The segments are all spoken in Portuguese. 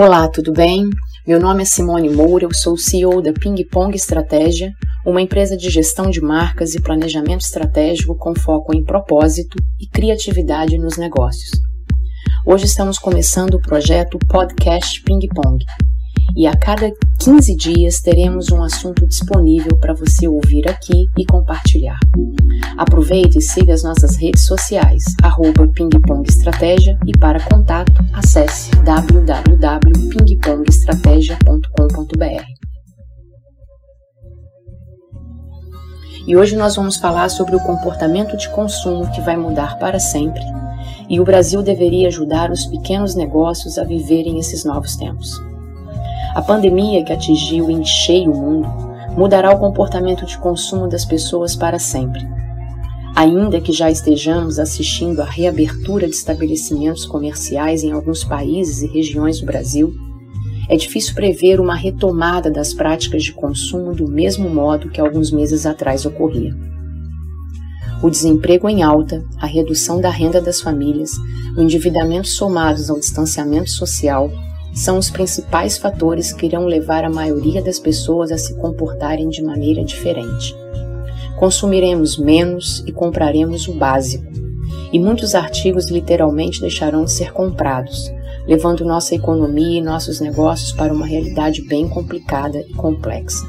Olá, tudo bem? Meu nome é Simone Moura, eu sou CEO da Ping Pong Estratégia, uma empresa de gestão de marcas e planejamento estratégico com foco em propósito e criatividade nos negócios. Hoje estamos começando o projeto Podcast Ping Pong e a cada 15 dias teremos um assunto disponível para você ouvir aqui e compartilhar. Aproveite e siga as nossas redes sociais, arroba pingpongestratégia e para contato acesse www.pingpongestratégia.com.br. E hoje nós vamos falar sobre o comportamento de consumo que vai mudar para sempre e o Brasil deveria ajudar os pequenos negócios a viverem esses novos tempos. A pandemia que atingiu em cheio o mundo mudará o comportamento de consumo das pessoas para sempre Ainda que já estejamos assistindo à reabertura de estabelecimentos comerciais em alguns países e regiões do Brasil, é difícil prever uma retomada das práticas de consumo do mesmo modo que alguns meses atrás ocorria. O desemprego em alta, a redução da renda das famílias, o endividamento somados ao distanciamento social são os principais fatores que irão levar a maioria das pessoas a se comportarem de maneira diferente consumiremos menos e compraremos o básico. E muitos artigos literalmente deixarão de ser comprados, levando nossa economia e nossos negócios para uma realidade bem complicada e complexa.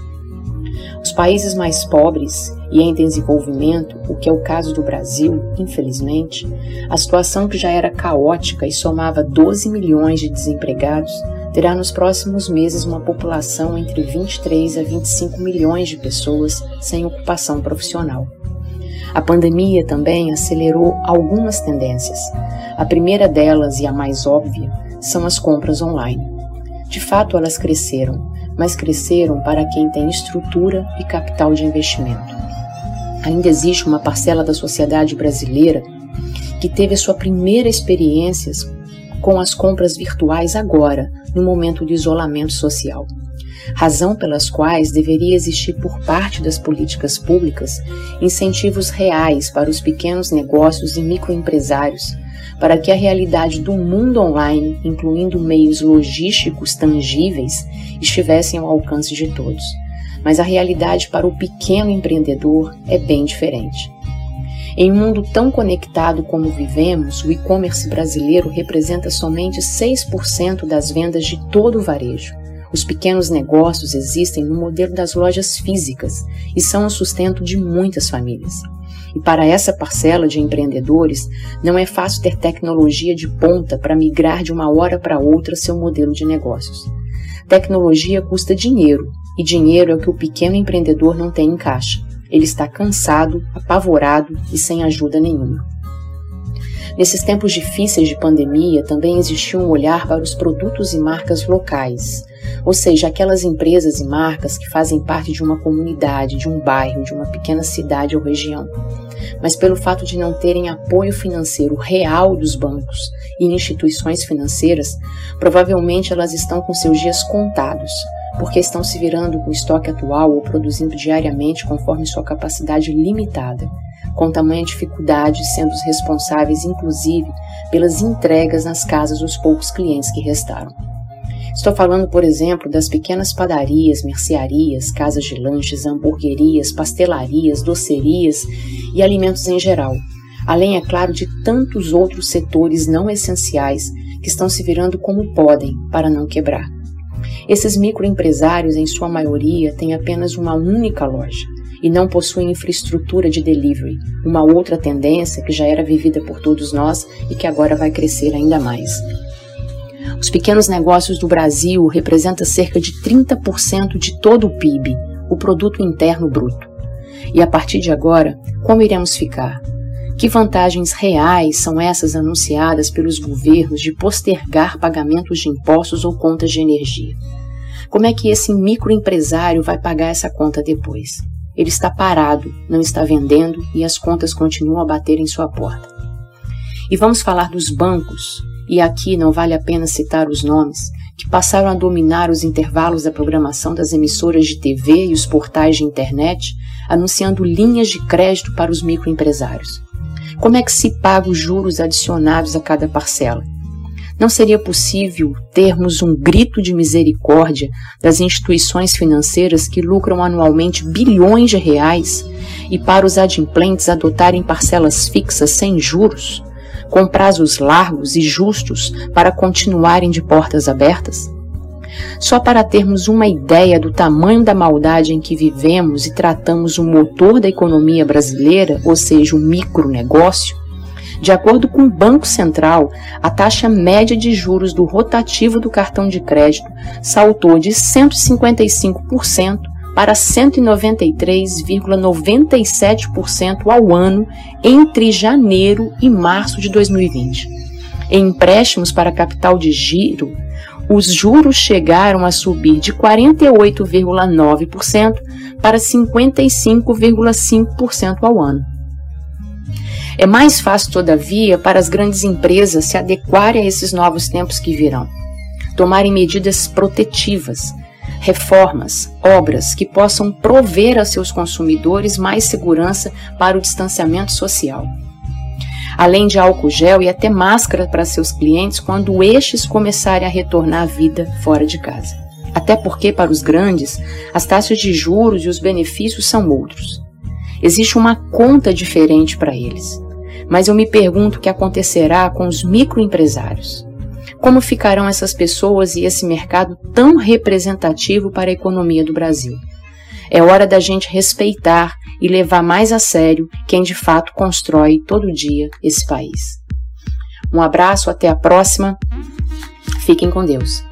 Os países mais pobres e em desenvolvimento, o que é o caso do Brasil, infelizmente, a situação que já era caótica e somava 12 milhões de desempregados, terá nos próximos meses uma população entre 23 a 25 milhões de pessoas sem ocupação profissional. A pandemia também acelerou algumas tendências. A primeira delas e a mais óbvia são as compras online. De fato, elas cresceram, mas cresceram para quem tem estrutura e capital de investimento. Ainda existe uma parcela da sociedade brasileira que teve a sua primeira experiência com as compras virtuais agora, no momento de isolamento social. Razão pelas quais deveria existir por parte das políticas públicas incentivos reais para os pequenos negócios e microempresários, para que a realidade do mundo online, incluindo meios logísticos tangíveis, estivessem ao alcance de todos. Mas a realidade para o pequeno empreendedor é bem diferente. Em um mundo tão conectado como vivemos, o e-commerce brasileiro representa somente 6% das vendas de todo o varejo. Os pequenos negócios existem no modelo das lojas físicas e são o sustento de muitas famílias. E para essa parcela de empreendedores, não é fácil ter tecnologia de ponta para migrar de uma hora para outra seu modelo de negócios. Tecnologia custa dinheiro, e dinheiro é o que o pequeno empreendedor não tem em caixa. Ele está cansado, apavorado e sem ajuda nenhuma. Nesses tempos difíceis de pandemia, também existiu um olhar para os produtos e marcas locais, ou seja, aquelas empresas e marcas que fazem parte de uma comunidade, de um bairro, de uma pequena cidade ou região. Mas pelo fato de não terem apoio financeiro real dos bancos e instituições financeiras, provavelmente elas estão com seus dias contados, porque estão se virando com o estoque atual ou produzindo diariamente conforme sua capacidade limitada, com tamanha dificuldade sendo os responsáveis, inclusive, pelas entregas nas casas dos poucos clientes que restaram. Estou falando, por exemplo, das pequenas padarias, mercearias, casas de lanches, hamburguerias, pastelarias, docerias e alimentos em geral, além, é claro, de tantos outros setores não essenciais que estão se virando como podem para não quebrar. Esses microempresários, em sua maioria, têm apenas uma única loja e não possuem infraestrutura de delivery, uma outra tendência que já era vivida por todos nós e que agora vai crescer ainda mais. Os pequenos negócios do Brasil representam cerca de 30% de todo o PIB, o produto interno bruto. E a partir de agora, como iremos ficar? Que vantagens reais são essas anunciadas pelos governos de postergar pagamentos de impostos ou contas de energia? Como é que esse microempresário vai pagar essa conta depois? Ele está parado, não está vendendo e as contas continuam a bater em sua porta. E vamos falar dos bancos, e aqui não vale a pena citar os nomes, que passaram a dominar os intervalos da programação das emissoras de TV e os portais de internet, anunciando linhas de crédito para os microempresários. Como é que se paga os juros adicionados a cada parcela? Não seria possível termos um grito de misericórdia das instituições financeiras que lucram anualmente bilhões de reais e para os adimplentes adotarem parcelas fixas sem juros, com prazos largos e justos para continuarem de portas abertas? Só para termos uma ideia do tamanho da maldade em que vivemos e tratamos o motor da economia brasileira, ou seja, o micronegócio, de acordo com o Banco Central, a taxa média de juros do rotativo do cartão de crédito saltou de 155% para 193,97% ao ano entre janeiro e março de 2020. Em empréstimos para capital de giro, os juros chegaram a subir de 48,9% para 55,5% ao ano. É mais fácil, todavia, para as grandes empresas se adequarem a esses novos tempos que virão, tomarem medidas protetivas, reformas, obras que possam prover a seus consumidores mais segurança para o distanciamento social. Além de álcool gel e até máscara para seus clientes quando estes começarem a retornar à vida fora de casa. Até porque, para os grandes, as taxas de juros e os benefícios são outros. Existe uma conta diferente para eles mas eu me pergunto o que acontecerá com os microempresários. Como ficarão essas pessoas e esse mercado tão representativo para a economia do Brasil? É hora da gente respeitar e levar mais a sério quem de fato constrói todo dia esse país. Um abraço, até a próxima. Fiquem com Deus.